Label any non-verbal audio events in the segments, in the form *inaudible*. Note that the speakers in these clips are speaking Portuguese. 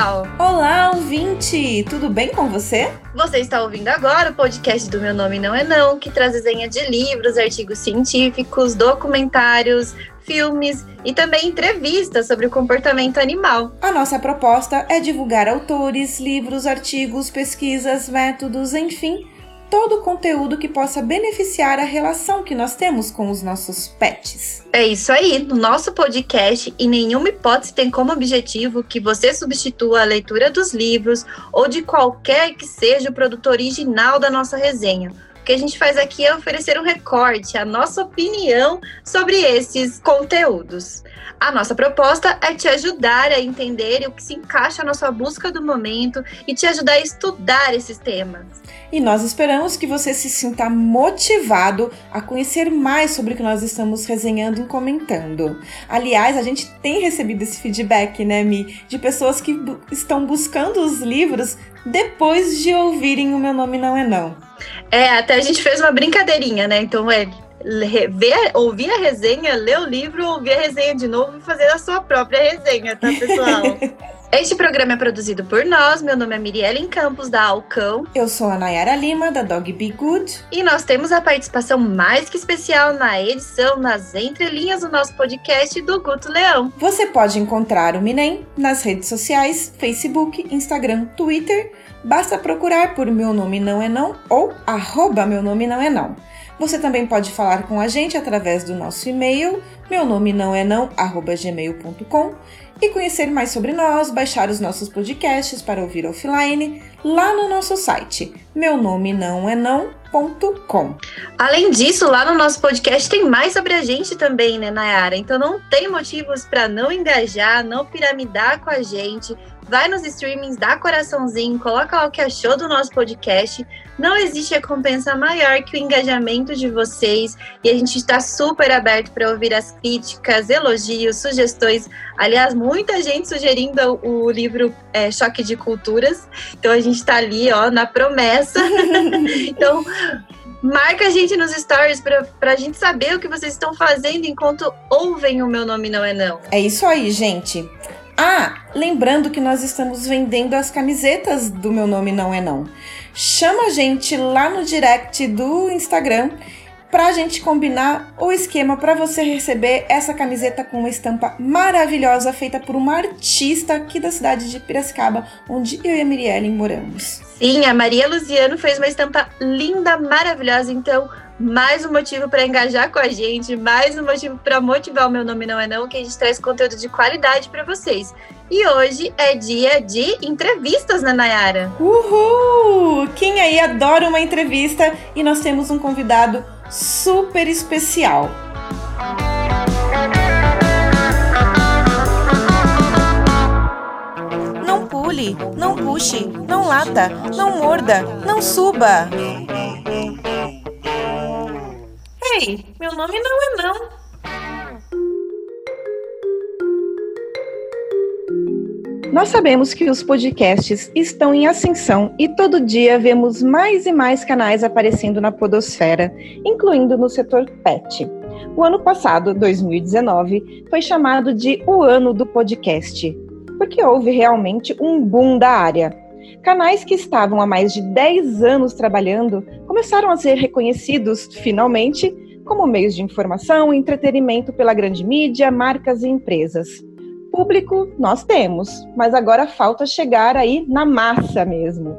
pessoal! Olá, ouvinte! Tudo bem com você? Você está ouvindo agora o podcast do Meu Nome Não É Não, que traz desenha de livros, artigos científicos, documentários, filmes e também entrevistas sobre o comportamento animal. A nossa proposta é divulgar autores, livros, artigos, pesquisas, métodos, enfim, todo o conteúdo que possa beneficiar a relação que nós temos com os nossos pets. É isso aí. No nosso podcast, em nenhuma hipótese tem como objetivo que você substitua a leitura dos livros ou de qualquer que seja o produto original da nossa resenha o que a gente faz aqui é oferecer um recorte, a nossa opinião sobre esses conteúdos. A nossa proposta é te ajudar a entender o que se encaixa na sua busca do momento e te ajudar a estudar esses temas. E nós esperamos que você se sinta motivado a conhecer mais sobre o que nós estamos resenhando e comentando. Aliás, a gente tem recebido esse feedback, né, Mi, de pessoas que estão buscando os livros depois de ouvirem O Meu Nome Não É Não. É, até a gente fez uma brincadeirinha, né? Então é ver, ouvir a resenha, ler o livro, ouvir a resenha de novo e fazer a sua própria resenha, tá, pessoal? *laughs* Este programa é produzido por nós. Meu nome é Mirielle Campos, da Alcão. Eu sou a Nayara Lima, da Dog Be Good. E nós temos a participação mais que especial na edição, nas entrelinhas do nosso podcast do Guto Leão. Você pode encontrar o Minem nas redes sociais, Facebook, Instagram, Twitter. Basta procurar por Meu Nome Não É Não ou arroba Meu Nome Não É Não. Você também pode falar com a gente através do nosso e-mail, meu nome não é não, arroba gmail.com e conhecer mais sobre nós, baixar os nossos podcasts para ouvir offline lá no nosso site, meu nome não é não.com. Além disso, lá no nosso podcast tem mais sobre a gente também, né, Nayara? Então não tem motivos para não engajar, não piramidar com a gente vai nos streamings, dá coraçãozinho, coloca lá o que achou do nosso podcast. Não existe recompensa maior que o engajamento de vocês e a gente está super aberto para ouvir as críticas, elogios, sugestões. Aliás, muita gente sugerindo o livro é, Choque de Culturas. Então a gente está ali, ó, na promessa. *laughs* então marca a gente nos stories para a gente saber o que vocês estão fazendo enquanto ouvem o meu nome não é não. É isso aí, gente. Ah, lembrando que nós estamos vendendo as camisetas do Meu Nome Não É Não. Chama a gente lá no direct do Instagram para a gente combinar o esquema para você receber essa camiseta com uma estampa maravilhosa feita por uma artista aqui da cidade de Piracicaba, onde eu e a Mirielle moramos. Sim, a Maria Luziano fez uma estampa linda, maravilhosa, então mais um motivo para engajar com a gente, mais um motivo para motivar o meu nome não é não, que a gente traz conteúdo de qualidade para vocês. E hoje é dia de entrevistas, né, Nayara? Uhul! Quem aí adora uma entrevista e nós temos um convidado super especial. Não pule, não puxe, não lata, não morda, não suba. Ei, meu nome não é não. Nós sabemos que os podcasts estão em ascensão e todo dia vemos mais e mais canais aparecendo na podosfera, incluindo no setor pet. O ano passado, 2019, foi chamado de o ano do podcast, porque houve realmente um boom da área. Canais que estavam há mais de 10 anos trabalhando começaram a ser reconhecidos, finalmente, como meios de informação e entretenimento pela grande mídia, marcas e empresas. Público nós temos, mas agora falta chegar aí na massa mesmo.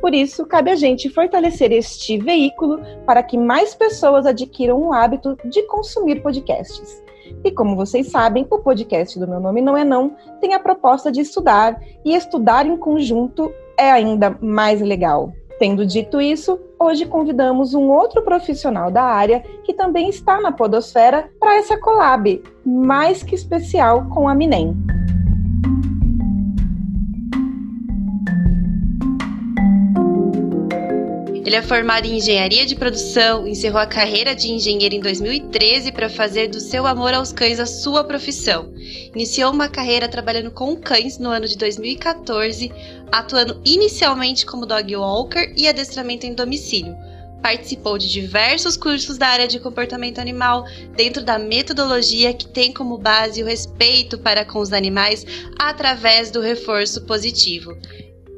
Por isso, cabe a gente fortalecer este veículo para que mais pessoas adquiram o hábito de consumir podcasts. E como vocês sabem, o podcast do Meu Nome Não É Não tem a proposta de estudar, e estudar em conjunto é ainda mais legal. Tendo dito isso, hoje convidamos um outro profissional da área que também está na Podosfera para essa collab mais que especial com a Minem. Ele é formado em engenharia de produção, encerrou a carreira de engenheiro em 2013 para fazer do seu amor aos cães a sua profissão. Iniciou uma carreira trabalhando com cães no ano de 2014, atuando inicialmente como dog walker e adestramento em domicílio. participou de diversos cursos da área de comportamento animal, dentro da metodologia que tem como base o respeito para com os animais através do reforço positivo.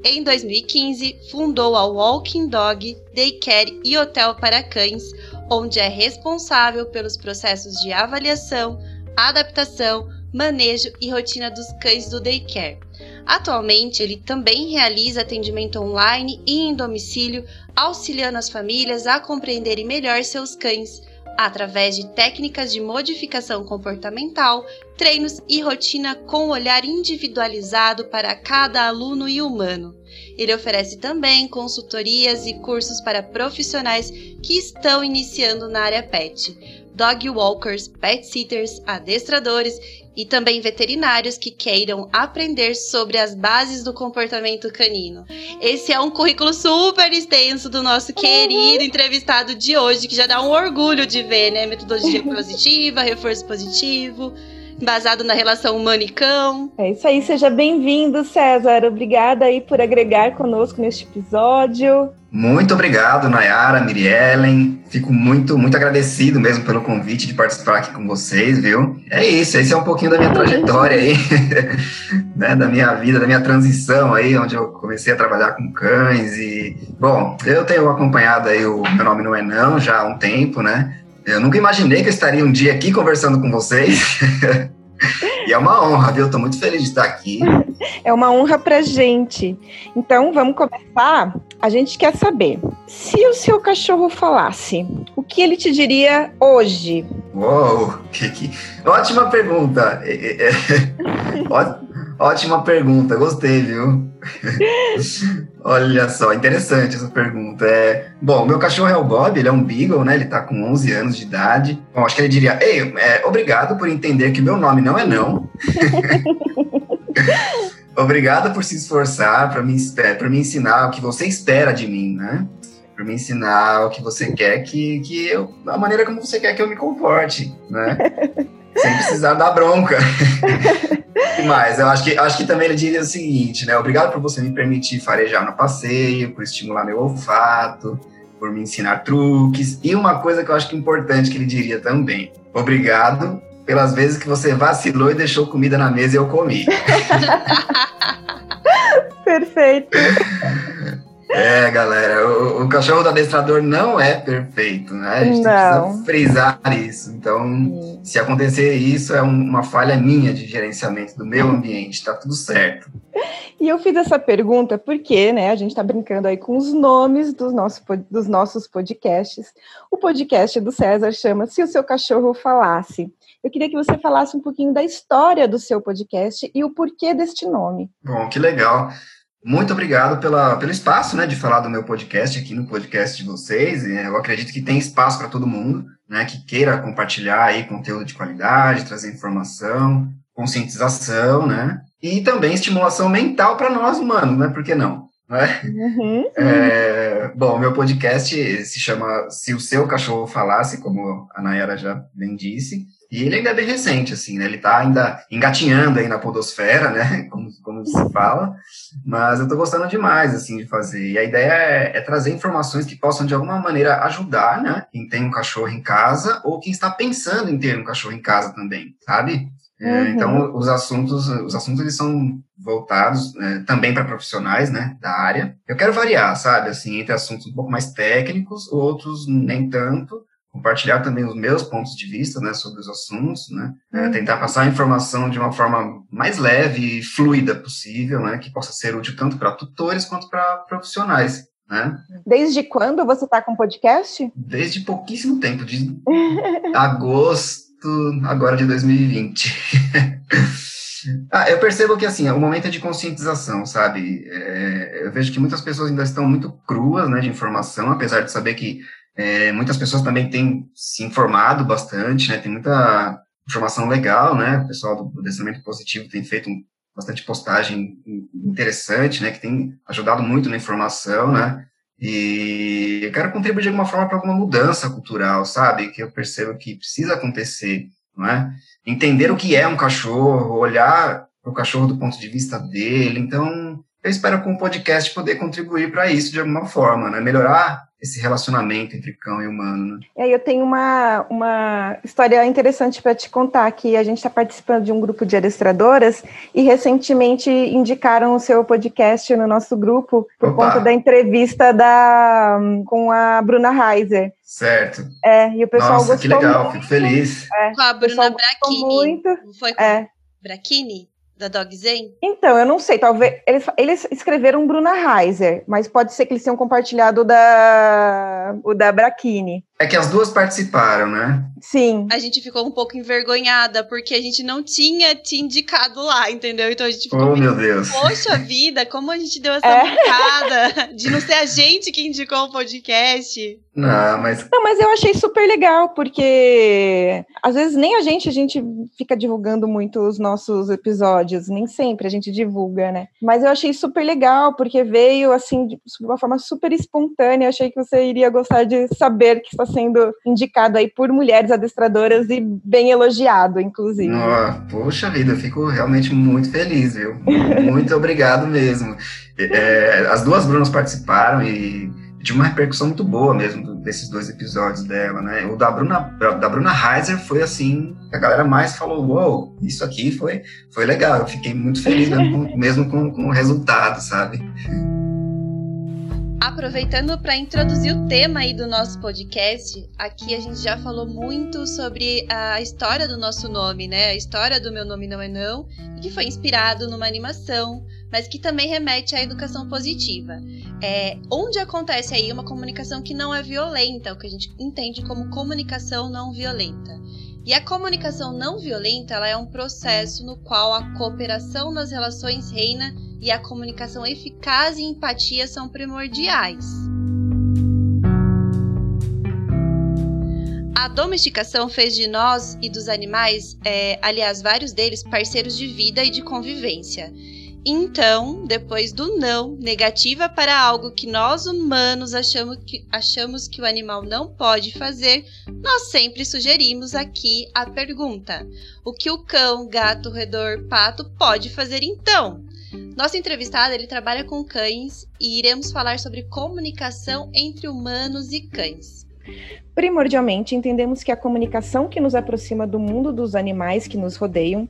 Em 2015, fundou a Walking Dog Daycare e Hotel para Cães, onde é responsável pelos processos de avaliação, adaptação, manejo e rotina dos cães do daycare. Atualmente, ele também realiza atendimento online e em domicílio, auxiliando as famílias a compreenderem melhor seus cães, através de técnicas de modificação comportamental, treinos e rotina com olhar individualizado para cada aluno e humano. Ele oferece também consultorias e cursos para profissionais que estão iniciando na área pet, dog walkers, pet sitters, adestradores e também veterinários que queiram aprender sobre as bases do comportamento canino. Esse é um currículo super extenso do nosso querido uhum. entrevistado de hoje, que já dá um orgulho de ver, né? Metodologia *laughs* positiva, reforço positivo embasado na relação humano e cão. É isso aí, seja bem-vindo, César. Obrigada aí por agregar conosco neste episódio. Muito obrigado, Nayara, Miriellen. Fico muito, muito agradecido mesmo pelo convite de participar aqui com vocês, viu? É isso, esse é um pouquinho da minha trajetória aí, *laughs* né, da minha vida, da minha transição aí, onde eu comecei a trabalhar com cães e, bom, eu tenho acompanhado aí o Meu Nome Não É Não já há um tempo, né? Eu nunca imaginei que eu estaria um dia aqui conversando com vocês. *laughs* e é uma honra, viu? Estou muito feliz de estar aqui. É uma honra para gente. Então, vamos começar. A gente quer saber, se o seu cachorro falasse, o que ele te diria hoje? Uou, que, que... ótima pergunta. É, é, é... *laughs* Ótima pergunta, gostei, viu? *laughs* Olha só, interessante essa pergunta. É, bom, meu cachorro é o Bob, ele é um Beagle, né? Ele tá com 11 anos de idade. Bom, acho que ele diria: Ei, é, obrigado por entender que meu nome não é não. *laughs* obrigado por se esforçar para me, me ensinar o que você espera de mim, né? Para me ensinar o que você quer que, que eu, a maneira como você quer que eu me comporte, né? *laughs* Sem precisar dar bronca. *laughs* Mas eu acho que, acho que também ele diria o seguinte, né? Obrigado por você me permitir farejar no passeio, por estimular meu olfato, por me ensinar truques. E uma coisa que eu acho que é importante que ele diria também. Obrigado pelas vezes que você vacilou e deixou comida na mesa e eu comi. *laughs* Perfeito. É, galera, o, o, cachorro do adestrador não é perfeito, né? A gente não. precisa frisar isso. Então, se acontecer isso, é uma falha minha de gerenciamento do meu ambiente, tá tudo certo. E eu fiz essa pergunta porque, né, a gente está brincando aí com os nomes dos, nosso, dos nossos podcasts. O podcast do César chama Se o Seu Cachorro Falasse. Eu queria que você falasse um pouquinho da história do seu podcast e o porquê deste nome. Bom, que legal. Muito obrigado pela, pelo espaço, né, de falar do meu podcast aqui no podcast de vocês. Eu acredito que tem espaço para todo mundo, né, que queira compartilhar aí conteúdo de qualidade, trazer informação, conscientização, né, e também estimulação mental para nós humanos, né, por que não? Né? Uhum. *laughs* É, bom, meu podcast se chama Se o Seu Cachorro Falasse, como a Nayara já bem disse. E ele ainda é bem recente, assim, né? Ele está ainda engatinhando aí na podosfera, né? *laughs* Como, como se fala. Mas eu estou gostando demais, assim, de fazer. E a ideia é, é, trazer informações que possam, de alguma maneira, ajudar, né? Quem tem um cachorro em casa ou quem está pensando em ter um cachorro em casa também, sabe? É, uhum. Então, os assuntos, os assuntos, eles são voltados né, também para profissionais, né, da área. Eu quero variar, sabe, assim, entre assuntos um pouco mais técnicos, outros nem tanto, compartilhar também os meus pontos de vista, né, sobre os assuntos, né, é, tentar passar a informação de uma forma mais leve e fluida possível, né, que possa ser útil tanto para tutores quanto para profissionais, né. Desde quando você está com podcast? Desde pouquíssimo tempo, de *laughs* agosto, agora de 2020. *laughs* Ah, eu percebo que, assim, o momento é de conscientização, sabe? É, eu vejo que muitas pessoas ainda estão muito cruas, né, de informação, apesar de saber que é, muitas pessoas também têm se informado bastante, né? Tem muita informação legal, né? O pessoal do adestramento positivo tem feito bastante postagem interessante, né? Que tem ajudado muito na informação, né? E eu quero contribuir de alguma forma para alguma mudança cultural, sabe? Que eu percebo que precisa acontecer, não é? Entender o que é um cachorro, olhar o cachorro do ponto de vista dele. Então, eu espero com o podcast poder contribuir para isso de alguma forma, né? Melhorar esse relacionamento entre cão e humano. Né? E aí eu tenho uma, uma história interessante para te contar, que a gente está participando de um grupo de adestradoras e recentemente indicaram o seu podcast no nosso grupo por Opa. conta da entrevista da, com a Bruna Reiser. Certo. É, e o pessoal Nossa, gostou que legal, muito. fico feliz. É, com a Bruna Brachini. Muito. Foi com é. Brachini? Da Dog Zen? Então, eu não sei, talvez. Eles, eles escreveram Bruna Reiser, mas pode ser que eles tenham compartilhado o da, o da Brachini. É que as duas participaram, né? Sim. A gente ficou um pouco envergonhada, porque a gente não tinha te indicado lá, entendeu? Então a gente ficou. Oh, meio, meu Deus. Poxa vida, como a gente deu essa é. de não ser a gente que indicou o podcast. Não, mas. Não, mas eu achei super legal, porque às vezes nem a gente, a gente fica divulgando muito os nossos episódios, nem sempre a gente divulga, né? Mas eu achei super legal, porque veio assim, de uma forma super espontânea. Eu achei que você iria gostar de saber que está sendo indicado aí por mulheres adestradoras e bem elogiado, inclusive. Oh, poxa vida, eu fico realmente muito feliz, viu? *laughs* Muito obrigado mesmo. É, as duas Brunas participaram e tive uma repercussão muito boa mesmo desses dois episódios dela, né? O da Bruna, da Bruna Heiser foi assim, a galera mais falou, uou, wow, isso aqui foi, foi legal. Eu fiquei muito feliz mesmo, mesmo com, com o resultado, sabe? Aproveitando para introduzir o tema aí do nosso podcast, aqui a gente já falou muito sobre a história do nosso nome, né? A história do Meu Nome Não É Não, que foi inspirado numa animação, mas que também remete à educação positiva. É, onde acontece aí uma comunicação que não é violenta, o que a gente entende como comunicação não violenta. E a comunicação não violenta ela é um processo no qual a cooperação nas relações reina e a comunicação eficaz e empatia são primordiais. A domesticação fez de nós e dos animais, é, aliás, vários deles, parceiros de vida e de convivência. Então, depois do não, negativa para algo que nós humanos achamos que, achamos que o animal não pode fazer, nós sempre sugerimos aqui a pergunta: o que o cão, gato, roedor, pato pode fazer então? Nosso entrevistado ele trabalha com cães e iremos falar sobre comunicação entre humanos e cães. Primordialmente, entendemos que a comunicação que nos aproxima do mundo dos animais que nos rodeiam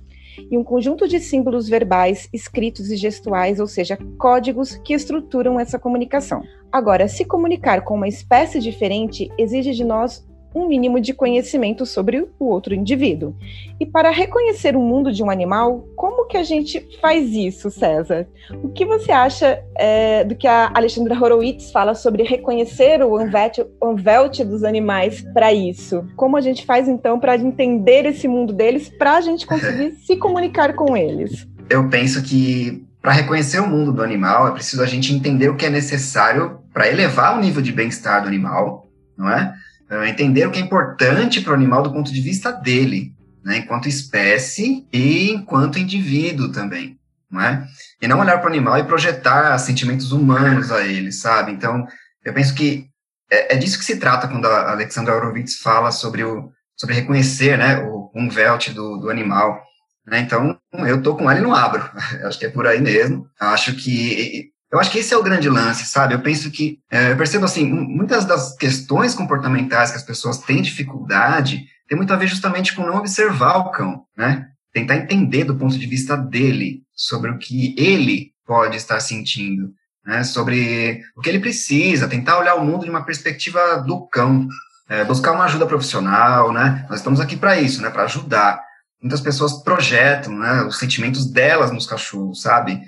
e um conjunto de símbolos verbais, escritos e gestuais, ou seja, códigos que estruturam essa comunicação. Agora, se comunicar com uma espécie diferente exige de nós um mínimo de conhecimento sobre o outro indivíduo. E para reconhecer o mundo de um animal, como que a gente faz isso, César? O que você acha é, do que a Alexandra Horowitz fala sobre reconhecer o unvelt dos animais para isso? Como a gente faz então para entender esse mundo deles, para a gente conseguir *laughs* se comunicar com eles? Eu penso que para reconhecer o mundo do animal é preciso a gente entender o que é necessário para elevar o nível de bem-estar do animal, não é? Uh, entender o que é importante para o animal do ponto de vista dele, né, enquanto espécie e enquanto indivíduo também, não é? E não olhar para o animal e projetar sentimentos humanos a ele, sabe? Então, eu penso que é, é disso que se trata quando a Alexandra Horowitz fala sobre o sobre reconhecer, né, o umvelt do, do animal. Né? Então, eu tô com ele e não abro. *laughs* Acho que é por aí mesmo. Acho que eu acho que esse é o grande lance, sabe? Eu penso que, é, eu percebo assim, muitas das questões comportamentais que as pessoas têm dificuldade tem muito a ver justamente com não observar o cão, né? Tentar entender do ponto de vista dele sobre o que ele pode estar sentindo, né? Sobre o que ele precisa, tentar olhar o mundo de uma perspectiva do cão, é, buscar uma ajuda profissional, né? Nós estamos aqui para isso, né? Para ajudar. Muitas pessoas projetam, né? Os sentimentos delas nos cachorros, sabe?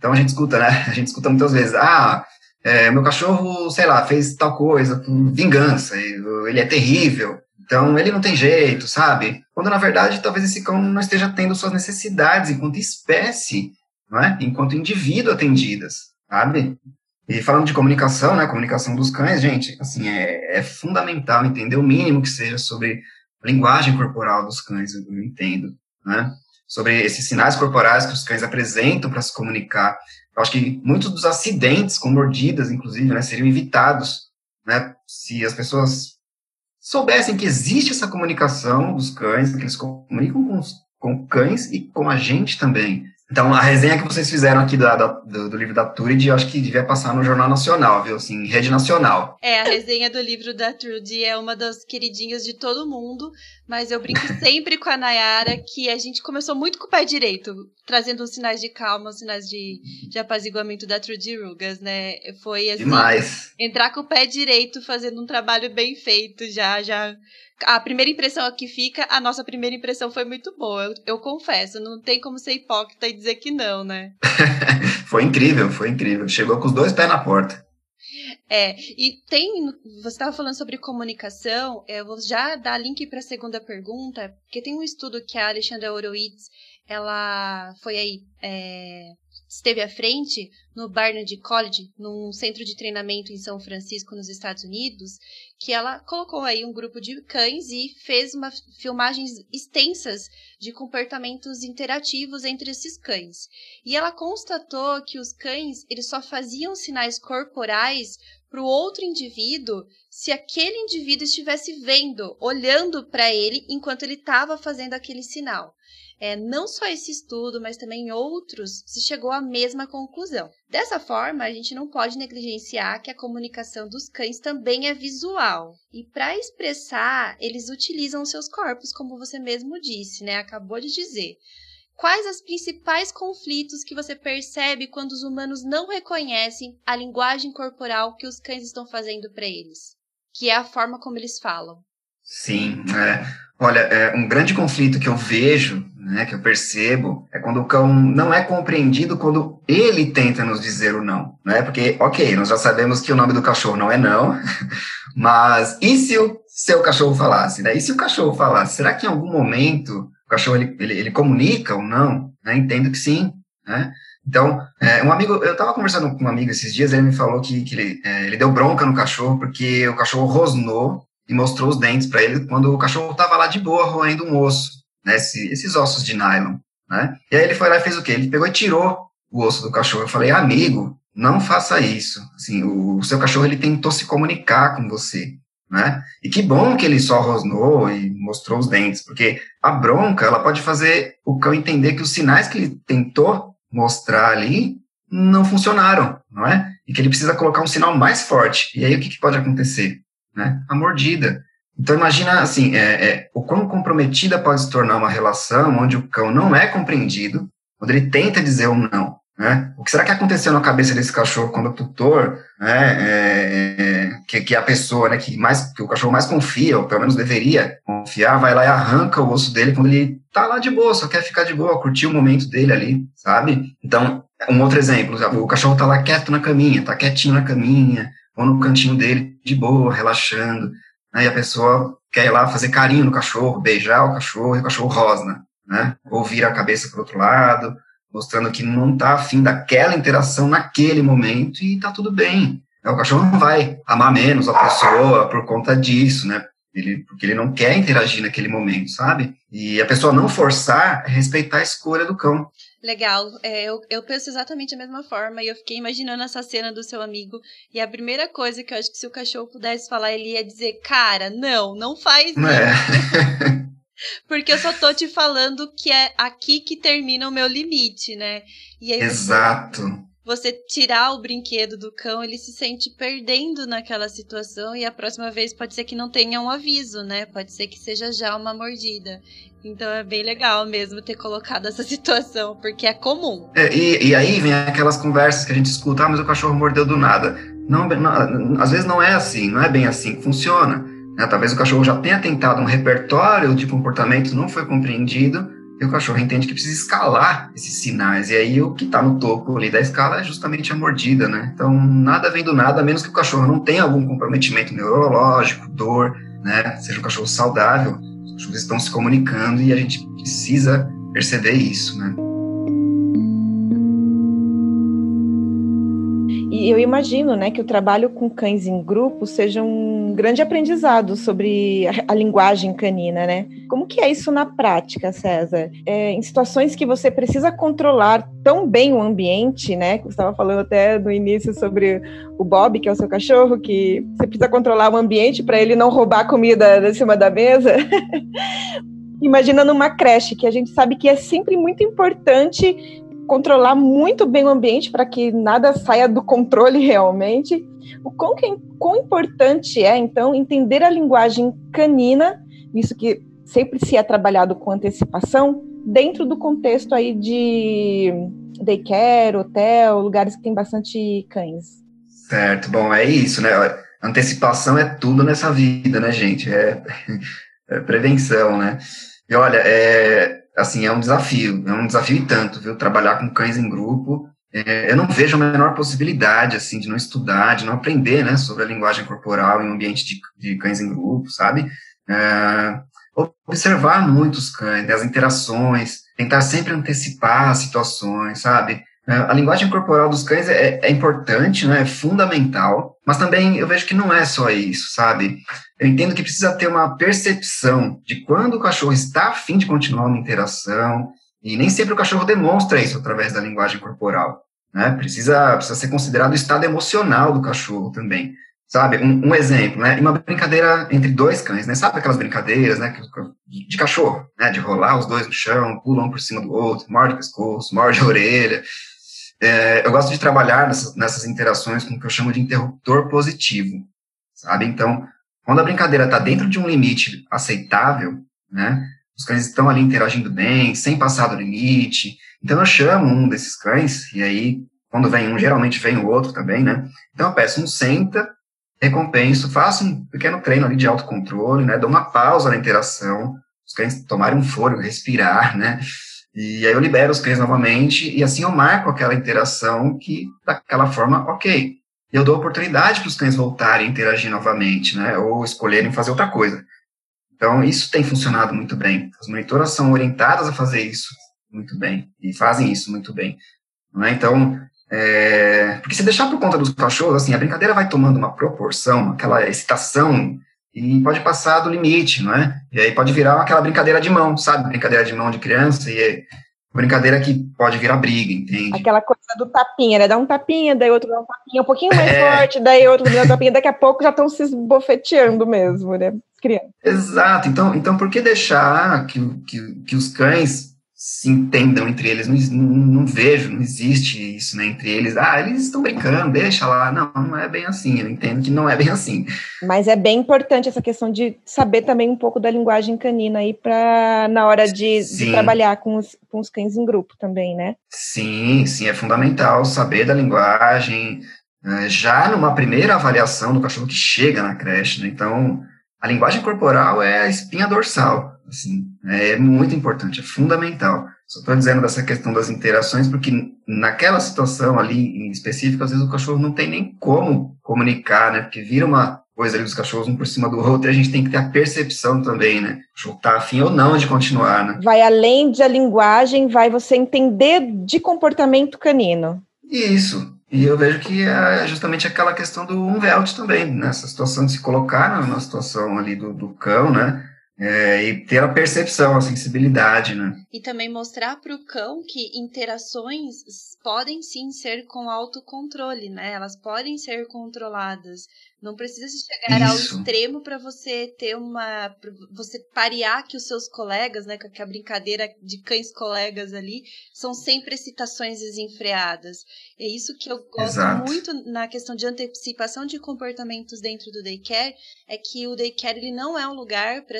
Então a gente escuta, né? A gente escuta muitas vezes, ah, é, meu cachorro, sei lá, fez tal coisa por vingança, ele é terrível, então ele não tem jeito, sabe? Quando na verdade talvez esse cão não esteja tendo suas necessidades enquanto espécie, não é? Enquanto indivíduo atendidas, sabe? E falando de comunicação, né? Comunicação dos cães, gente, assim, é, é fundamental entender o mínimo que seja sobre a linguagem corporal dos cães, eu entendo, né? Sobre esses sinais corporais que os cães apresentam para se comunicar. Eu acho que muitos dos acidentes com mordidas, inclusive, né, seriam evitados, né, se as pessoas soubessem que existe essa comunicação dos cães, que eles comunicam com, os, com cães e com a gente também. Então, a resenha que vocês fizeram aqui da, da, do, do, livro da Turid, eu acho que devia passar no Jornal Nacional, viu? Assim, rede nacional. É, a resenha do livro da Trudy é uma das queridinhas de todo mundo, mas eu brinco *laughs* sempre com a Nayara que a gente começou muito com o pé direito, trazendo os sinais de calma, os sinais de, de apaziguamento da Trudy Rugas, né? Foi assim, Demais. entrar com o pé direito, fazendo um trabalho bem feito, já, já a primeira impressão que fica, a nossa primeira impressão foi muito boa. Eu, eu confesso, não tem como ser hipócrita e dizer que não, né? *laughs* foi incrível, foi incrível. Chegou com os dois pés na porta. É, e tem. Você estava falando sobre comunicação, eu vou já dar link para a segunda pergunta, porque tem um estudo que a Alexandra Horowitz ela foi aí é, esteve à frente no Barnard College, num centro de treinamento em São Francisco, nos Estados Unidos, que ela colocou aí um grupo de cães e fez uma filmagens extensas de comportamentos interativos entre esses cães. E ela constatou que os cães, eles só faziam sinais corporais para o outro indivíduo se aquele indivíduo estivesse vendo, olhando para ele enquanto ele estava fazendo aquele sinal. É, não só esse estudo, mas também outros, se chegou à mesma conclusão. Dessa forma, a gente não pode negligenciar que a comunicação dos cães também é visual. E para expressar, eles utilizam seus corpos, como você mesmo disse, né? Acabou de dizer. Quais os principais conflitos que você percebe quando os humanos não reconhecem a linguagem corporal que os cães estão fazendo para eles? Que é a forma como eles falam. Sim, é, olha, é, um grande conflito que eu vejo né, que eu percebo, é quando o cão não é compreendido quando ele tenta nos dizer o não, né? Porque, ok, nós já sabemos que o nome do cachorro não é não, *laughs* mas e se o seu cachorro falasse, né? E se o cachorro falasse, será que em algum momento o cachorro ele, ele, ele comunica ou não? Né? Entendo que sim, né? Então, é, um amigo, eu estava conversando com um amigo esses dias, ele me falou que, que ele, é, ele deu bronca no cachorro porque o cachorro rosnou e mostrou os dentes para ele quando o cachorro estava lá de boa roendo um osso né, esses ossos de nylon, né? E aí ele foi lá e fez o quê? Ele pegou e tirou o osso do cachorro. Eu falei, amigo, não faça isso. Assim, o, o seu cachorro ele tentou se comunicar com você, né? E que bom que ele só rosnou e mostrou os dentes, porque a bronca ela pode fazer o cão entender que os sinais que ele tentou mostrar ali não funcionaram, não é? E que ele precisa colocar um sinal mais forte. E aí o que, que pode acontecer? Né? A mordida. Então, imagina assim, é, é, o quão comprometida pode se tornar uma relação onde o cão não é compreendido, quando ele tenta dizer um não. Né? O que será que aconteceu na cabeça desse cachorro quando o tutor, né, é, é, que, que a pessoa né, que, mais, que o cachorro mais confia, ou pelo menos deveria confiar, vai lá e arranca o osso dele quando ele tá lá de boa, só quer ficar de boa, curtir o momento dele ali, sabe? Então, um outro exemplo, o cachorro tá lá quieto na caminha, tá quietinho na caminha, ou no cantinho dele, de boa, relaxando. Aí a pessoa quer ir lá fazer carinho no cachorro, beijar o cachorro e o cachorro rosna, né? Ou vira a cabeça para o outro lado, mostrando que não está afim daquela interação naquele momento e está tudo bem. O cachorro não vai amar menos a pessoa por conta disso, né? Ele, porque ele não quer interagir naquele momento, sabe? E a pessoa não forçar é respeitar a escolha do cão. Legal, é, eu, eu penso exatamente da mesma forma e eu fiquei imaginando essa cena do seu amigo e a primeira coisa que eu acho que se o cachorro pudesse falar, ele ia dizer, cara, não, não faz isso. É. *laughs* Porque eu só tô te falando que é aqui que termina o meu limite, né? E aí Exato. Você, tirar o brinquedo do cão, ele se sente perdendo naquela situação e a próxima vez pode ser que não tenha um aviso, né? Pode ser que seja já uma mordida. Então é bem legal mesmo ter colocado essa *laughs* situação, porque é comum. É, e, e, aí vem aquelas conversas que a gente escuta, ah, mas o cachorro mordeu do nada. Não, não, às vezes não é assim, não é bem assim que funciona. Né? Talvez o cachorro já tenha tentado um repertório de comportamentos, não foi compreendido, e o cachorro entende que precisa escalar esses sinais. E aí o que está no topo ali da escala é justamente a mordida, né? Então nada vem do nada, a menos que o cachorro não tenha algum comprometimento neurológico, dor, né? Seja um cachorro saudável os estão se comunicando e a gente precisa perceber isso, né? E eu imagino, né, que o trabalho com cães em grupo seja um grande aprendizado sobre a, a linguagem canina, né? Como que é isso na prática, César? É, em situações que você precisa controlar tão bem o ambiente, né? Você estava falando até no início sobre o Bob, que é o seu cachorro, que você precisa controlar o ambiente para ele não roubar comida de cima da mesa. *laughs* Imagina numa creche, que a gente sabe que é sempre muito importante controlar muito bem o ambiente para que nada saia do controle *laughs* realmente. O quão, que, quão importante é, então, entender a linguagem canina, visto que sempre se é trabalhado com antecipação, dentro do contexto aí de daycare, hotel, lugares que tem bastante cães. Certo, bom, é isso, né? Antecipação é tudo nessa vida, né, gente? É, *laughs* é prevenção, né? E olha, é, assim, é um desafio, é um desafio e tanto, viu? Trabalhar com cães em grupo. É, eu não vejo a menor possibilidade, assim, de não estudar, de não aprender, né, sobre a linguagem corporal em um ambiente de, de cães em grupo, sabe? É, observar muitos cães, né, as interações, tentar sempre antecipar as situações, sabe? É, a linguagem corporal dos cães é, é, importante, né, é fundamental, mas também eu vejo que não é só isso, sabe? Eu entendo que precisa ter uma percepção de quando o cachorro está afim de continuar uma interação, e nem sempre o cachorro demonstra isso através da linguagem corporal. Né? Precisa, precisa ser considerado o estado emocional do cachorro também. Sabe, um, um, exemplo, né? Uma brincadeira entre dois cães, né? Sabe aquelas brincadeiras, né? De cachorro, né? De rolar os dois no chão, pulam um por cima do outro, morde o pescoço, morde a *laughs* orelha. É, eu gosto de trabalhar nessas, nessas interações com o que eu chamo de interruptor positivo, sabe? Então, quando a brincadeira está dentro de um limite aceitável, né? Os cães estão ali interagindo bem, sem passar do limite. Então, eu chamo um desses cães, e aí, quando vem um, geralmente vem o outro também, né? Então, eu peço um senta, recompenso, faço um pequeno treino ali de autocontrole, né? Dou uma pausa na interação, os cães tomarem um fôlego, respirar, né? E aí eu libero os cães novamente e assim eu marco aquela interação que daquela forma, ok. Eu dou oportunidade para os cães voltarem a interagir novamente, né? Ou escolherem fazer outra coisa. Então isso tem funcionado muito bem. As monitoras são orientadas a fazer isso muito bem e fazem isso muito bem. Né? Então é, porque se deixar por conta dos cachorros, assim, a brincadeira vai tomando uma proporção, aquela excitação, e pode passar do limite, não é? E aí pode virar aquela brincadeira de mão, sabe? Brincadeira de mão de criança, e é brincadeira que pode virar briga, entende? Aquela coisa do tapinha, né? Dá um tapinha, daí outro dá um tapinha um pouquinho mais *laughs* é... forte, daí outro dá um tapinha, daqui a pouco já estão se esbofeteando mesmo, né? Crianças. Exato, então, então por que deixar que, que, que os cães se entendam entre eles. Não, não, não, vejo, não existe isso né, entre eles. Ah, eles estão brincando, deixa lá. Não, não é bem assim. Eu entendo que não é bem assim. Mas é bem importante essa questão de saber também um pouco da linguagem canina aí para na hora de, de, trabalhar com os, com os cães em grupo também, né? Sim, sim, é fundamental saber da linguagem. Né, já numa primeira avaliação do cachorro que chega na creche, né? Então, a linguagem corporal é a espinha dorsal Assim, é muito importante, é fundamental. Só estou dizendo dessa questão das interações, porque naquela situação ali em específico, às vezes o cachorro não tem nem como comunicar, né? Porque vira uma coisa ali dos cachorros um por cima do outro e a gente tem que ter a percepção também, né? O cachorro tá afim ou não de continuar, né? Vai além da linguagem, vai você entender de comportamento canino. Isso. E eu vejo que é justamente aquela questão do umvelt também, nessa né? situação de se colocar na situação ali do, do cão, né? É, e ter a percepção, a sensibilidade, né? E também mostrar para o cão que interações podem sim ser com autocontrole, né? Elas podem ser controladas. Não precisa chegar Isso. ao extremo para você ter uma. você parear que os seus colegas, né? Que a brincadeira de cães colegas ali são sempre excitações desenfreadas. É isso que eu gosto Exato. muito na questão de antecipação de comportamentos dentro do daycare, é que o daycare ele não é um lugar para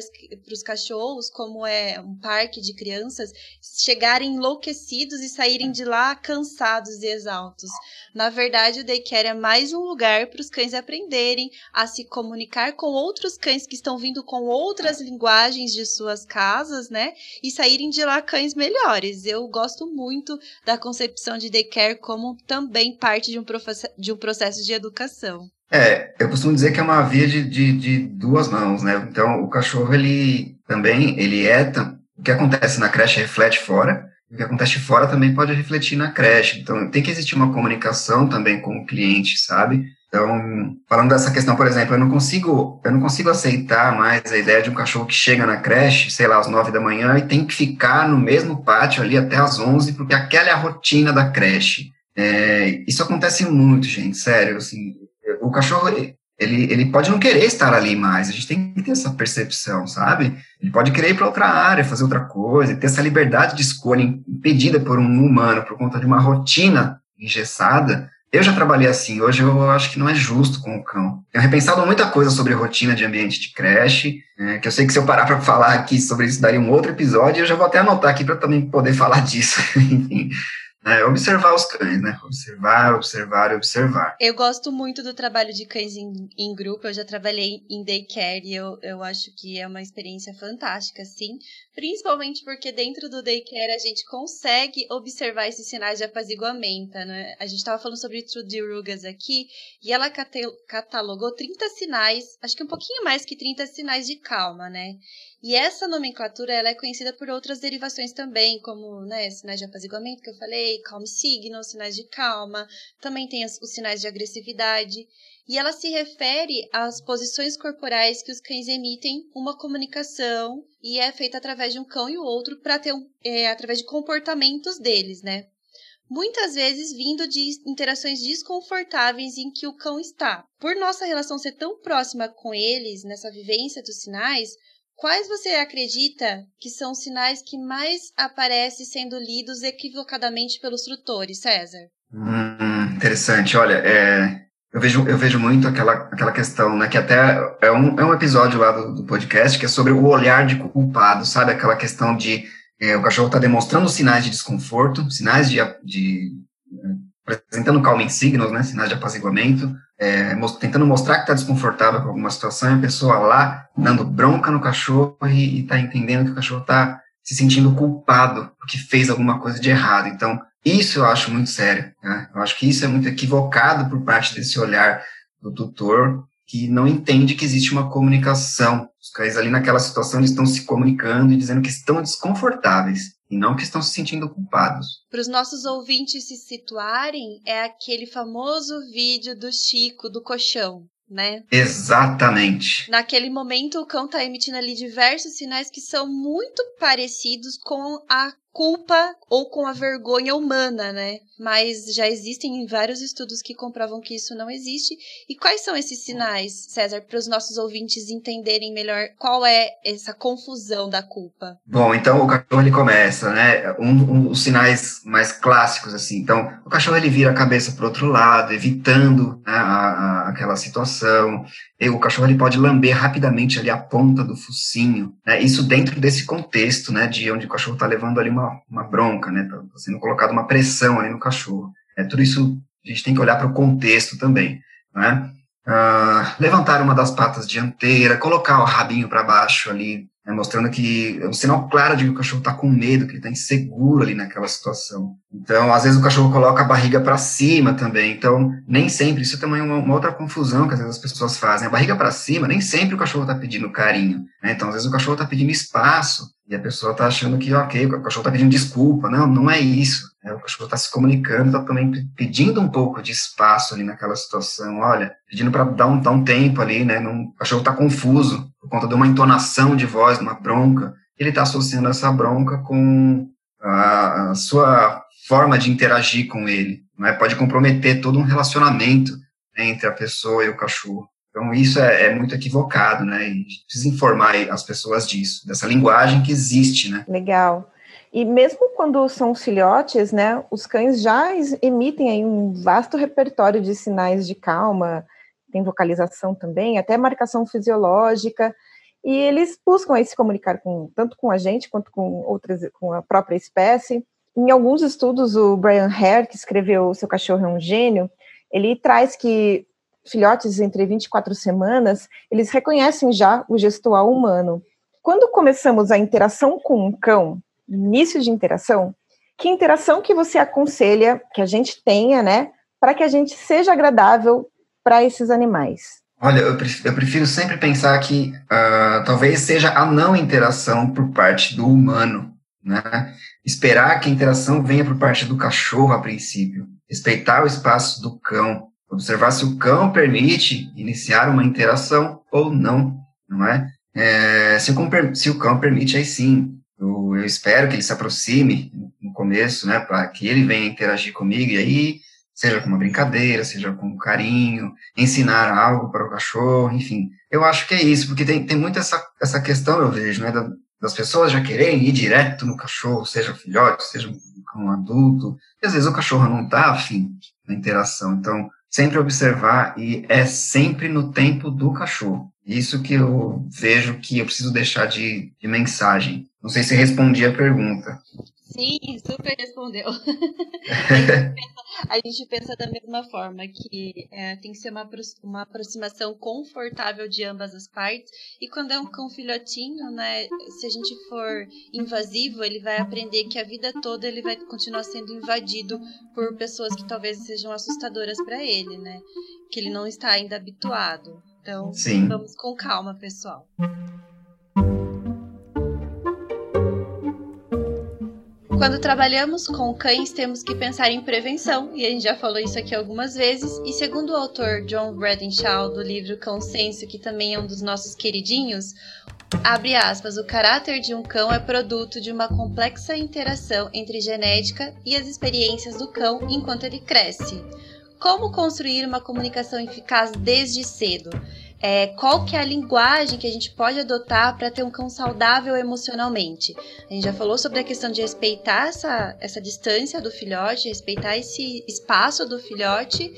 os cachorros, como é um parque de crianças, chegarem enlouquecidos e saírem de lá cansados e exaustos. Na verdade, o daycare é mais um lugar para os cães aprenderem aprenderem a se comunicar com outros cães que estão vindo com outras linguagens de suas casas, né? E saírem de lá cães melhores. Eu gosto muito da concepção de daycare como também parte de um, de um processo de educação. É, eu costumo dizer que é uma via de, de, de duas mãos, né? Então, o cachorro, ele também, ele é, o que acontece na creche reflete fora, o que acontece fora também pode refletir na creche. Então, tem que existir uma comunicação também com o cliente, sabe? Então, falando dessa questão, por exemplo, eu não consigo, eu não consigo aceitar mais a ideia de um cachorro que chega na creche, sei lá, às nove da manhã e tem que ficar no mesmo pátio ali até às onze, porque aquela é a rotina da creche. É, isso acontece muito, gente, sério, assim, o cachorro, ele, ele pode não querer estar ali mais, a gente tem que ter essa percepção, sabe? Ele pode querer ir para outra área, fazer outra coisa, ter essa liberdade de escolha impedida por um humano por conta de uma rotina engessada. Eu já trabalhei assim, hoje eu acho que não é justo com o cão. Tenho repensado muita coisa sobre rotina de ambiente de creche, é, que eu sei que se eu parar para falar aqui sobre isso daria um outro episódio, eu já vou até anotar aqui para também poder *laughs* falar disso. *laughs* Enfim, é, observar os cães, né? Observar, observar, observar. Eu gosto muito do trabalho de cães em, em grupo. Eu já trabalhei em daycare e eu, eu acho que é uma experiência fantástica, sim. Principalmente porque dentro do daycare a gente consegue observar esses sinais de apaziguamento, né? A gente estava falando sobre Trudy Rugas aqui e ela catalogou 30 sinais, acho que um pouquinho mais que 30 sinais de calma, né? E essa nomenclatura ela é conhecida por outras derivações também, como né, sinais de apaziguamento que eu falei, calm signal, sinais de calma, também tem os, sinais de agressividade. E ela se refere às posições corporais que os cães emitem uma comunicação e é feita através de um cão e o outro para ter um, é, através de comportamentos deles, né? muitas vezes vindo de interações desconfortáveis em que o cão está. Por nossa relação ser tão próxima com eles, nessa vivência dos sinais, Quais você acredita que são os sinais que mais aparecem sendo lidos equivocadamente pelos tutores, César? Hum, interessante. Olha, é, eu, vejo, eu vejo muito aquela, aquela questão, né, que até é um, é um episódio lá do, do podcast que é sobre o olhar de culpado, sabe? Aquela questão de é, o cachorro está demonstrando sinais de desconforto, sinais de, de apresentando calming signals, né, sinais de apaziguamento, é, tentando mostrar que está desconfortável com alguma situação, e a pessoa lá dando bronca no cachorro e está entendendo que o cachorro está se sentindo culpado porque fez alguma coisa de errado. Então, isso eu acho muito sério. Né? Eu acho que isso é muito equivocado por parte desse olhar do tutor que não entende que existe uma comunicação. Os cães ali naquela situação eles estão se comunicando e dizendo que estão desconfortáveis e não que estão se sentindo culpados. Para os nossos ouvintes se situarem, é aquele famoso vídeo do Chico do colchão, né? Exatamente. Naquele momento, o cão está emitindo ali diversos sinais que são muito parecidos com a culpa ou com a vergonha humana, né? Mas já existem vários estudos que comprovam que isso não existe. E quais são esses sinais, César, para os nossos ouvintes entenderem melhor qual é essa confusão da culpa? Bom, então o cachorro ele começa, né? Um, um dos sinais mais clássicos assim. Então, o cachorro ele vira a cabeça para outro lado, evitando né, a, a, aquela situação. E o cachorro ele pode lamber rapidamente ali a ponta do focinho. Né? Isso dentro desse contexto, né? De onde o cachorro está levando ali uma uma, uma bronca, né? Está sendo colocada uma pressão ali no cachorro. É, tudo isso a gente tem que olhar para o contexto também, né? Ah, levantar uma das patas dianteira, colocar o rabinho para baixo ali, né, mostrando que é um sinal claro de que o cachorro está com medo, que ele está inseguro ali naquela situação. Então, às vezes o cachorro coloca a barriga para cima também. Então, nem sempre, isso é também uma, uma, outra confusão que às vezes as pessoas fazem. A barriga para cima, nem sempre o cachorro está pedindo carinho. Né? Então, às vezes o cachorro está pedindo espaço e a pessoa está achando que, ok, o cachorro está pedindo desculpa. Não, não é isso. É, o cachorro está se comunicando, está também pedindo um pouco de espaço ali naquela situação. Olha, pedindo para dar um, dar um tempo ali, né? Não, o cachorro está confuso por conta de uma entonação de voz, uma bronca. Ele está associando essa bronca com a, a, sua forma de interagir com ele. Né? Pode comprometer todo um relacionamento né, entre a pessoa e o cachorro. Então, isso é, é, muito equivocado, né? E precisa informar as pessoas disso, dessa linguagem que existe, né? Legal. E mesmo quando são filhotes, né, os cães já emitem aí um vasto repertório de sinais de calma, tem vocalização também, até marcação fisiológica, e eles buscam aí se comunicar com, tanto com a gente quanto com outras, com a própria espécie. Em alguns estudos, o Brian Hare, que escreveu Seu Cachorro é um Gênio, ele traz que filhotes entre 24 semanas, eles reconhecem já o gestual humano. Quando começamos a interação com um cão, início de interação, que interação que você aconselha que a gente tenha, né, para que a gente seja agradável para esses animais? Olha, eu prefiro, sempre pensar que uh, talvez seja a não interação por parte do humano, né? Esperar que a interação venha por parte do cachorro a princípio, respeitar o espaço do cão, observar se o cão permite iniciar uma interação ou não, não é? é se, o, se, o, cão permite, aí sim, eu, eu espero que ele se aproxime no começo, né, para que ele venha interagir comigo, e aí, seja com uma brincadeira, seja com carinho, ensinar algo para o cachorro, enfim. Eu acho que é isso, porque tem, tem muito essa, essa questão, eu vejo, né, das pessoas já quererem ir direto no cachorro, seja filhote, seja um adulto, e às vezes o cachorro não está afim da interação. Então, sempre observar e é sempre no tempo do cachorro. Isso que eu vejo que eu preciso deixar de, de mensagem. Não sei se respondi a pergunta. Sim, super respondeu. *laughs* a, gente pensa, da mesma forma, que é, tem que ser uma, uma aproximação confortável de ambas as partes. E quando é um cão filhotinho, né, se a gente for invasivo, ele vai aprender que a vida toda ele vai continuar sendo invadido por pessoas que talvez sejam assustadoras para ele, né? Que ele não está ainda habituado. Então, Sim. vamos com calma, pessoal. Quando trabalhamos com cães, temos que pensar em prevenção, e a gente já falou isso aqui algumas vezes. E segundo o autor John Bradenshaw, do livro Consenso, que também é um dos nossos queridinhos, abre aspas, o caráter de um cão é produto de uma complexa interação entre genética e as experiências do cão enquanto ele cresce. Como construir uma comunicação eficaz desde cedo? É, qual que é a linguagem que a gente pode adotar para ter um cão saudável emocionalmente. A gente já falou sobre a questão de respeitar essa, essa distância do filhote, respeitar esse espaço do filhote,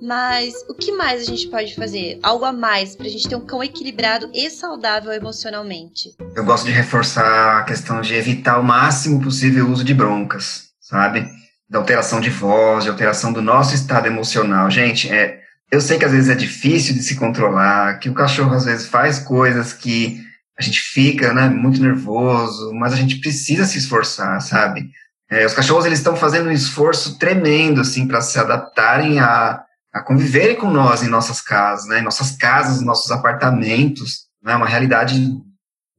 mas o que mais a gente pode fazer? Algo a mais para a gente ter um cão equilibrado e saudável emocionalmente. Eu gosto de reforçar a questão de evitar o máximo possível o uso de broncas, sabe? Da alteração de voz, de alteração do nosso estado emocional. Gente, é, eu sei que às vezes é difícil de se controlar, que o cachorro às vezes faz coisas que a gente fica né, muito nervoso, mas a gente precisa se esforçar, sabe? É, os cachorros eles estão fazendo um esforço tremendo assim para se adaptarem a, a conviverem com nós em nossas casas, né? Em nossas casas, nossos apartamentos, né? Uma realidade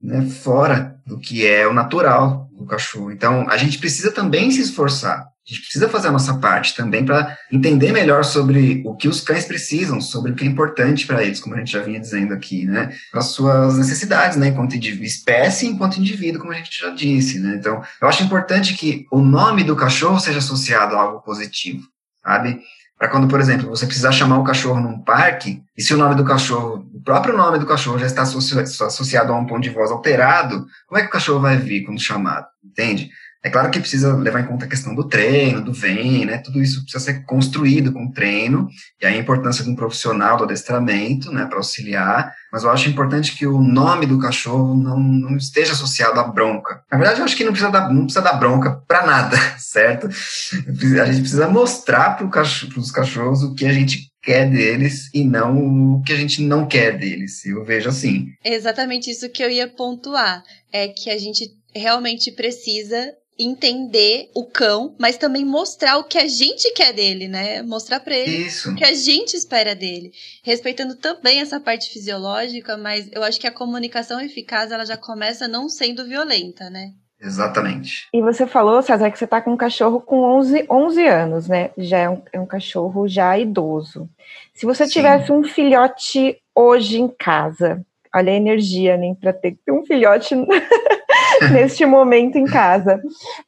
né, fora do que é o natural do cachorro. Então a gente precisa também se esforçar. A gente precisa fazer a nossa parte também para entender melhor sobre o que os cães precisam, sobre o que é importante para eles, como a gente já vinha dizendo aqui, né? Para suas necessidades, né? Enquanto espécie enquanto indivíduo, como a gente já disse, né? Então, eu acho importante que o nome do cachorro seja associado a algo positivo, sabe? Para quando, por exemplo, você precisar chamar o cachorro num parque, e se o nome do cachorro, o próprio nome do cachorro já está associado a um tom de voz alterado, como é que o cachorro vai vir quando chamado? Entende? É claro que precisa levar em conta a questão do treino, do vem, né? Tudo isso precisa ser construído com treino, e aí a importância de um profissional do adestramento, né, para auxiliar. Mas eu acho importante que o nome do cachorro não, não esteja associado à bronca. Na verdade, eu acho que não precisa dar, não precisa dar bronca para nada, *laughs* certo? A gente precisa mostrar para cachorro, os cachorros o que a gente quer deles e não o que a gente não quer deles. Eu vejo assim. Exatamente isso que eu ia pontuar. É que a gente realmente precisa entender o cão, mas também mostrar o que a gente quer dele, né? Mostrar para ele Isso. o que a gente espera dele, respeitando também essa parte fisiológica, mas eu acho que a comunicação eficaz ela já começa não sendo violenta, né? Exatamente. E você falou, César, que você está com um cachorro com 11, 11 anos, né? Já é um, é um cachorro já idoso. Se você Sim. tivesse um filhote hoje em casa, olha a energia, nem né? para ter um filhote *laughs* neste momento em casa.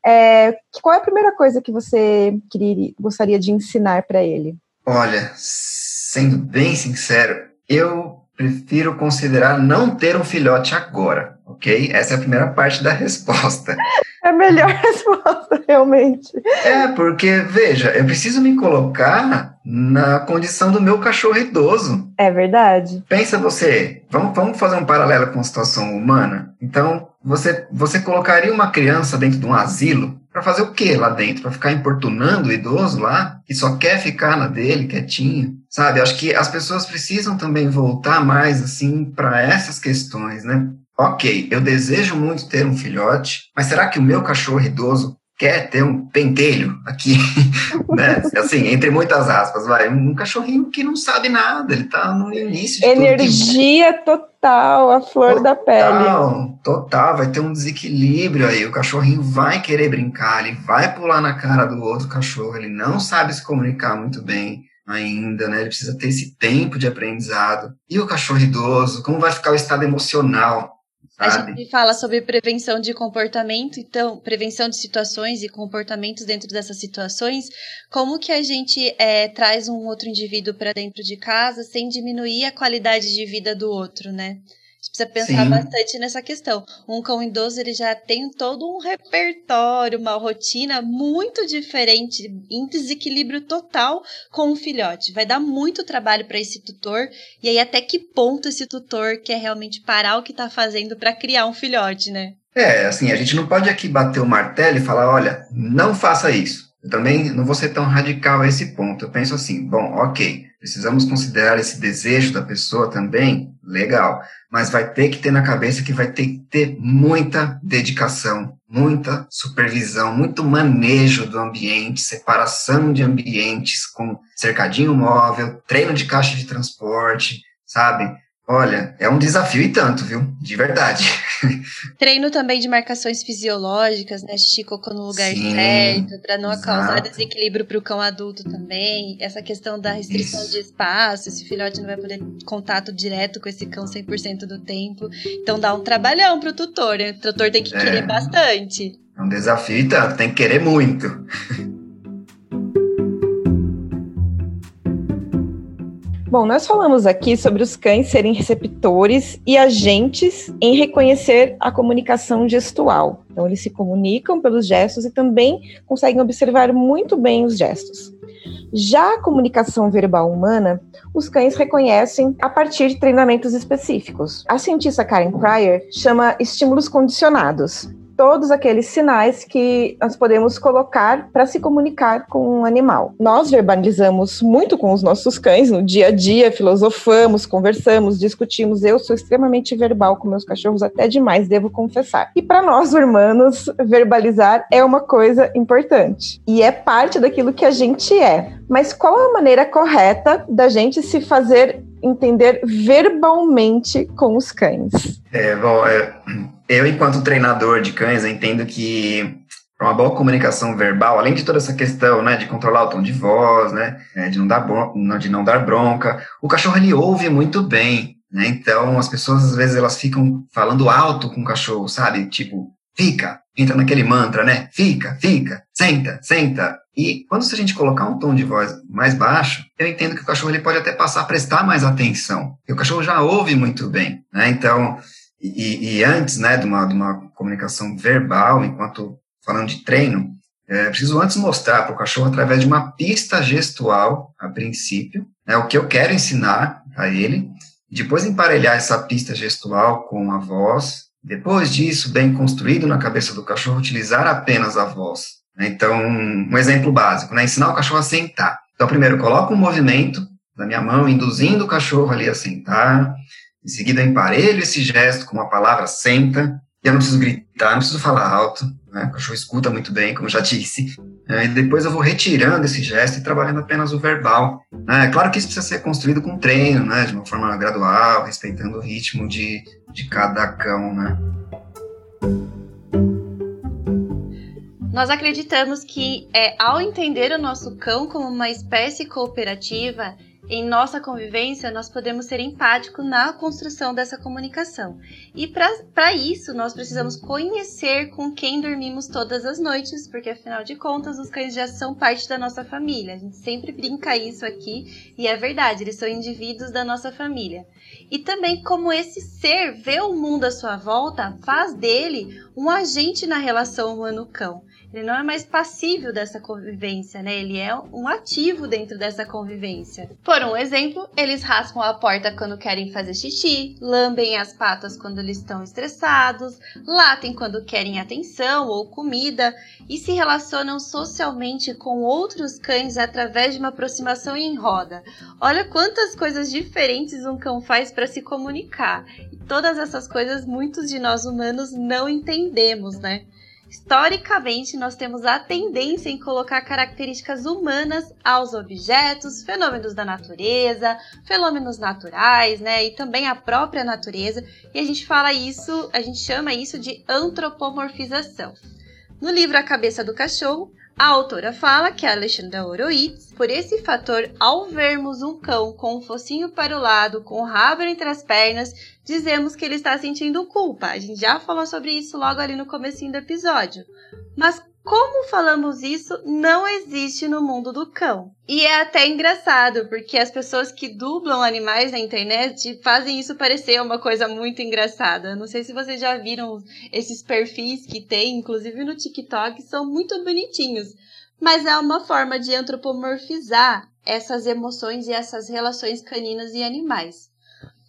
É, qual é a primeira coisa que você queria, gostaria de ensinar para ele? Olha, sendo bem sincero, eu prefiro considerar não ter um filhote agora, ok? Essa é a primeira parte da resposta. *laughs* É a melhor *laughs* resposta, realmente. É, porque, veja, eu preciso me colocar na condição do meu cachorro idoso. É verdade. Pensa você, vamos, vamos fazer um paralelo com a situação humana? Então, você, você colocaria uma criança dentro de um asilo para fazer o que lá dentro? Para ficar importunando o idoso lá, que só quer ficar na dele, quietinho? Sabe? Acho que as pessoas precisam também voltar mais, assim, para essas questões, né? Ok, eu desejo muito ter um filhote, mas será que o meu cachorro idoso quer ter um pentelho aqui, *laughs* né? Assim, entre muitas aspas, vai, um cachorrinho que não sabe nada, ele tá no início de Energia total, a flor total, da pele. Total, vai ter um desequilíbrio aí, o cachorrinho vai querer brincar, ele vai pular na cara do outro cachorro, ele não sabe se comunicar muito bem ainda, né? Ele precisa ter esse tempo de aprendizado. E o cachorro idoso, como vai ficar o estado emocional A gente fala sobre prevenção de comportamento, então, prevenção de situações e comportamentos dentro dessas situações. Como que a gente é, traz um outro indivíduo para dentro de casa sem diminuir a qualidade de vida do outro, né? Gente precisa pensar Sim. bastante nessa questão. Um cão idoso ele já tem todo um repertório, uma rotina muito diferente, em desequilíbrio total com o um filhote. Vai dar muito trabalho para esse tutor e aí até que ponto esse tutor quer realmente parar o que está fazendo para criar um filhote, né? É, assim, a gente não pode aqui bater o martelo e falar, olha, não faça isso. Eu também não vou ser tão radical a esse ponto. Eu penso assim, bom, ok, precisamos considerar esse desejo da pessoa também, legal, mas vai ter que ter na cabeça que vai ter que ter muita dedicação, muita supervisão, muito manejo do ambiente, separação de ambientes com cercadinho móvel, treino de caixa de transporte, sabe? Olha, é um desafio e tanto, viu? De verdade. *laughs* Treino também de marcações fisiológicas, né? Xixi cocô no lugar Sim, certo, para não exato. causar desequilíbrio para o cão adulto também. Essa questão da restrição Isso. de espaço, esse filhote não vai poder contato direto com esse cão 100% do tempo. Então dá um trabalhão pro tutor, né? O tutor tem que é, querer bastante. É um desafio e tanto, tem que querer muito. *laughs* Bom, nós falamos aqui sobre os cães serem receptores e agentes em reconhecer a comunicação gestual. Então, eles se comunicam pelos gestos e também conseguem observar muito bem os gestos. Já a comunicação verbal humana, os cães reconhecem a partir de treinamentos específicos. A cientista Karen Pryor chama estímulos condicionados todos aqueles sinais que nós podemos colocar para se comunicar com um animal. Nós verbalizamos muito com os nossos cães no dia a dia, filosofamos, conversamos, discutimos. Eu sou extremamente verbal com meus cachorros, até demais, devo confessar. E para nós humanos, verbalizar é uma coisa importante e é parte daquilo que a gente é. Mas qual a maneira correta da gente se fazer entender verbalmente com os cães? É, bom, é eu, enquanto treinador de cães, entendo que para uma boa comunicação verbal, além de toda essa questão, né, de controlar o tom de voz, né, é, de não dar, de não dar bronca, o cachorro ele ouve muito bem, né, então as pessoas às vezes elas ficam falando alto com o cachorro, sabe, tipo, fica, entra naquele mantra, né, fica, fica, senta, senta, e quando a gente colocar um tom de voz mais baixo, eu entendo que o cachorro ele pode até passar a prestar mais atenção, porque o cachorro já ouve muito bem, né, então e, e, antes né, de, uma, de uma comunicação verbal, enquanto falando de treino, é, preciso antes mostrar para o cachorro através de uma pista gestual, a princípio, né, o que eu quero ensinar a ele, depois emparelhar essa pista gestual com a voz, depois disso, bem construído na cabeça do cachorro, utilizar apenas a voz. Né. Então, um exemplo básico, né, ensinar o cachorro a sentar. Então, primeiro, coloco um movimento da minha mão, induzindo o cachorro ali a sentar, em seguida, emparelho esse gesto com uma palavra senta. E eu não preciso gritar, não preciso falar alto. Né? O cachorro escuta muito bem, como já disse. É, e depois eu vou retirando esse gesto e trabalhando apenas o verbal. É claro que isso precisa ser construído com treino, né? de uma forma gradual, respeitando o ritmo de, de cada cão. Né? Nós acreditamos que, é, ao entender o nosso cão como uma espécie cooperativa, em nossa convivência, nós podemos ser empáticos na construção dessa comunicação. E para isso, nós precisamos conhecer com quem dormimos todas as noites, porque afinal de contas, os cães já são parte da nossa família. A gente sempre brinca isso aqui e é verdade, eles são indivíduos da nossa família. E também como esse ser vê o mundo à sua volta, faz dele um agente na relação humano-cão. Ele não é mais passível dessa convivência, né? Ele é um ativo dentro dessa convivência. Por um exemplo, eles raspam a porta quando querem fazer xixi, lambem as patas quando eles estão estressados, latem quando querem atenção ou comida e se relacionam socialmente com outros cães através de uma aproximação em roda. Olha quantas coisas diferentes um cão faz para se comunicar. Todas essas coisas muitos de nós humanos não entendemos, né? Historicamente, nós temos a tendência em colocar características humanas aos objetos, fenômenos da natureza, fenômenos naturais, né, e também a própria natureza, e a gente fala isso, a gente chama isso de antropomorfização. No livro A Cabeça do Cachorro, A autora fala que a Alexandra Horowitz, por esse fator, ao vermos um cão com o focinho para o lado, com o rabo entre as pernas, dizemos que ele está sentindo culpa. A gente já falou sobre isso logo ali no comecinho do episódio. Mas como falamos isso, não existe no mundo do cão. E é até engraçado, porque as pessoas que dublam animais na internet fazem isso parecer uma coisa muito engraçada. Não sei se vocês já viram esses perfis que tem, inclusive no TikTok, são muito bonitinhos. Mas é uma forma de antropomorfizar essas emoções e essas relações caninas e animais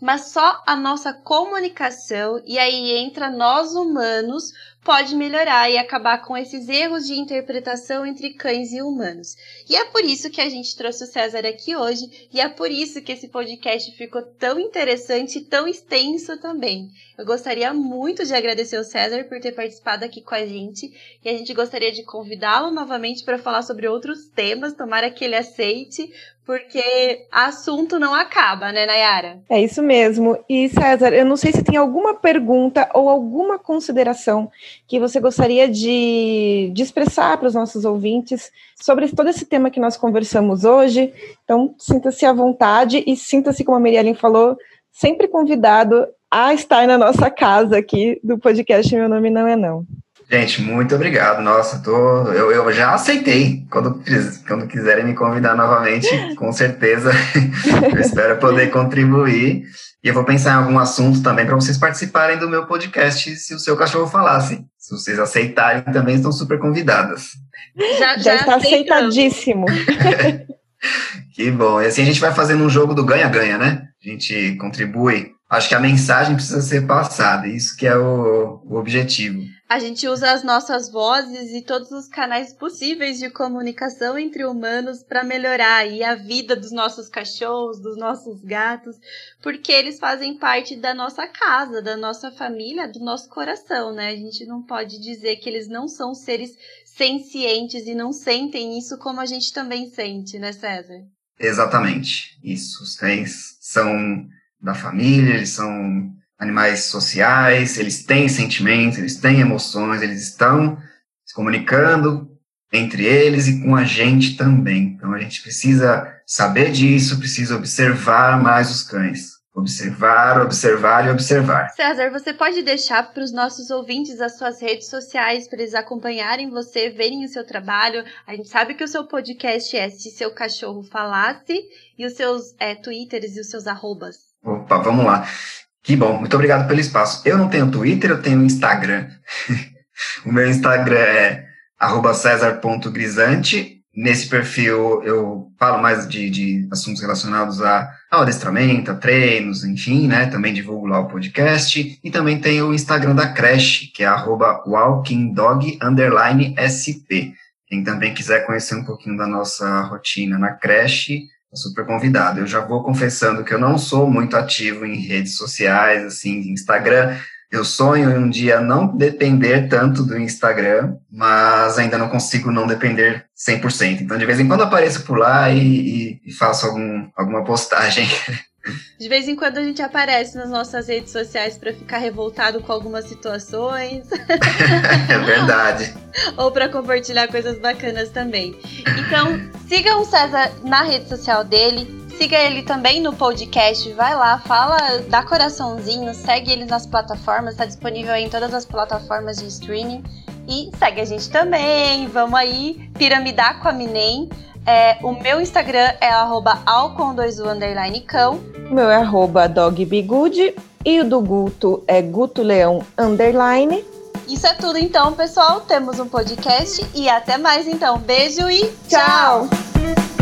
mas só a nossa comunicação, e aí entra nós humanos, pode melhorar e acabar com esses erros de interpretação entre cães e humanos. E é por isso que a gente trouxe o César aqui hoje, e é por isso que esse podcast ficou tão interessante e tão extenso também. Eu gostaria muito de agradecer o César por ter participado aqui com a gente, e a gente gostaria de convidá-lo novamente para falar sobre outros temas, tomara que ele aceite, porque assunto não acaba, né, Nayara? É isso mesmo. E César, eu não sei se tem alguma pergunta ou alguma consideração que você gostaria de, de expressar para os nossos ouvintes sobre todo esse tema que nós conversamos hoje. Então, sinta-se à vontade e sinta-se, como a Miriam falou, sempre convidado a estar na nossa casa aqui do podcast Meu Nome Não É Não. Gente, muito obrigado. Nossa, tô, eu, eu já aceitei. Quando, quando quiserem me convidar novamente, com certeza *laughs* eu espero poder contribuir. E eu vou pensar em algum assunto também para vocês participarem do meu podcast, se o seu cachorro falasse. Se vocês aceitarem, também estão super convidadas. Já, já, já está aceitadíssimo. *laughs* que bom. E assim a gente vai fazendo um jogo do ganha-ganha, né? A gente contribui. Acho que a mensagem precisa ser passada, isso que é o, o objetivo a gente usa as nossas vozes e todos os canais possíveis de comunicação entre humanos para melhorar aí a vida dos nossos cachorros, dos nossos gatos, porque eles fazem parte da nossa casa, da nossa família, do nosso coração, né? A gente não pode dizer que eles não são seres sencientes e não sentem isso como a gente também sente, né, César? Exatamente. Isso. Os cães são da família, eles são animais sociais, eles têm sentimentos, eles têm emoções, eles estão se comunicando entre eles e com a gente também. Então a gente precisa saber disso, precisa observar mais os cães. Observar, observar e observar. César, você pode deixar para os nossos ouvintes as suas redes sociais para eles acompanharem você, verem o seu trabalho. A gente sabe que o seu podcast é Se Seu Cachorro Falasse e os seus é, twitters e os seus arrobas. Opa, vamos lá. Que bom, muito obrigado pelo espaço. Eu não tenho Twitter, eu tenho Instagram. *laughs* o meu Instagram é cesar.grisante. Nesse perfil eu falo mais de, de assuntos relacionados a, ao adestramento, a treinos, enfim, né? Também divulgo lá o podcast. E também tem o Instagram da creche, que é arroba walkingdog_sp. Quem também quiser conhecer um pouquinho da nossa rotina na creche, super convidado. Eu já vou confessando que eu não sou muito ativo em redes sociais, assim, Instagram. Eu sonho em um dia não depender tanto do Instagram, mas ainda não consigo não depender 100%. Então, de vez em quando apareço por lá e, e, e faço algum, alguma postagem. *laughs* De vez em quando a gente aparece nas nossas redes sociais para ficar revoltado com algumas situações. *laughs* é verdade. Ou para compartilhar coisas bacanas também. Então, sigam o César na rede social dele. Siga ele também no podcast, vai lá, fala, dá coraçãozinho, segue ele nas plataformas, está disponível em todas as plataformas de streaming. E segue a gente também, vamos aí, piramidar com a Minem. É, o meu Instagram é arroba cão. O meu é arroba dogbigude. E o do Guto é Guto Leão underline. Isso é tudo então, pessoal. Temos um podcast e até mais então. Beijo e tchau. tchau.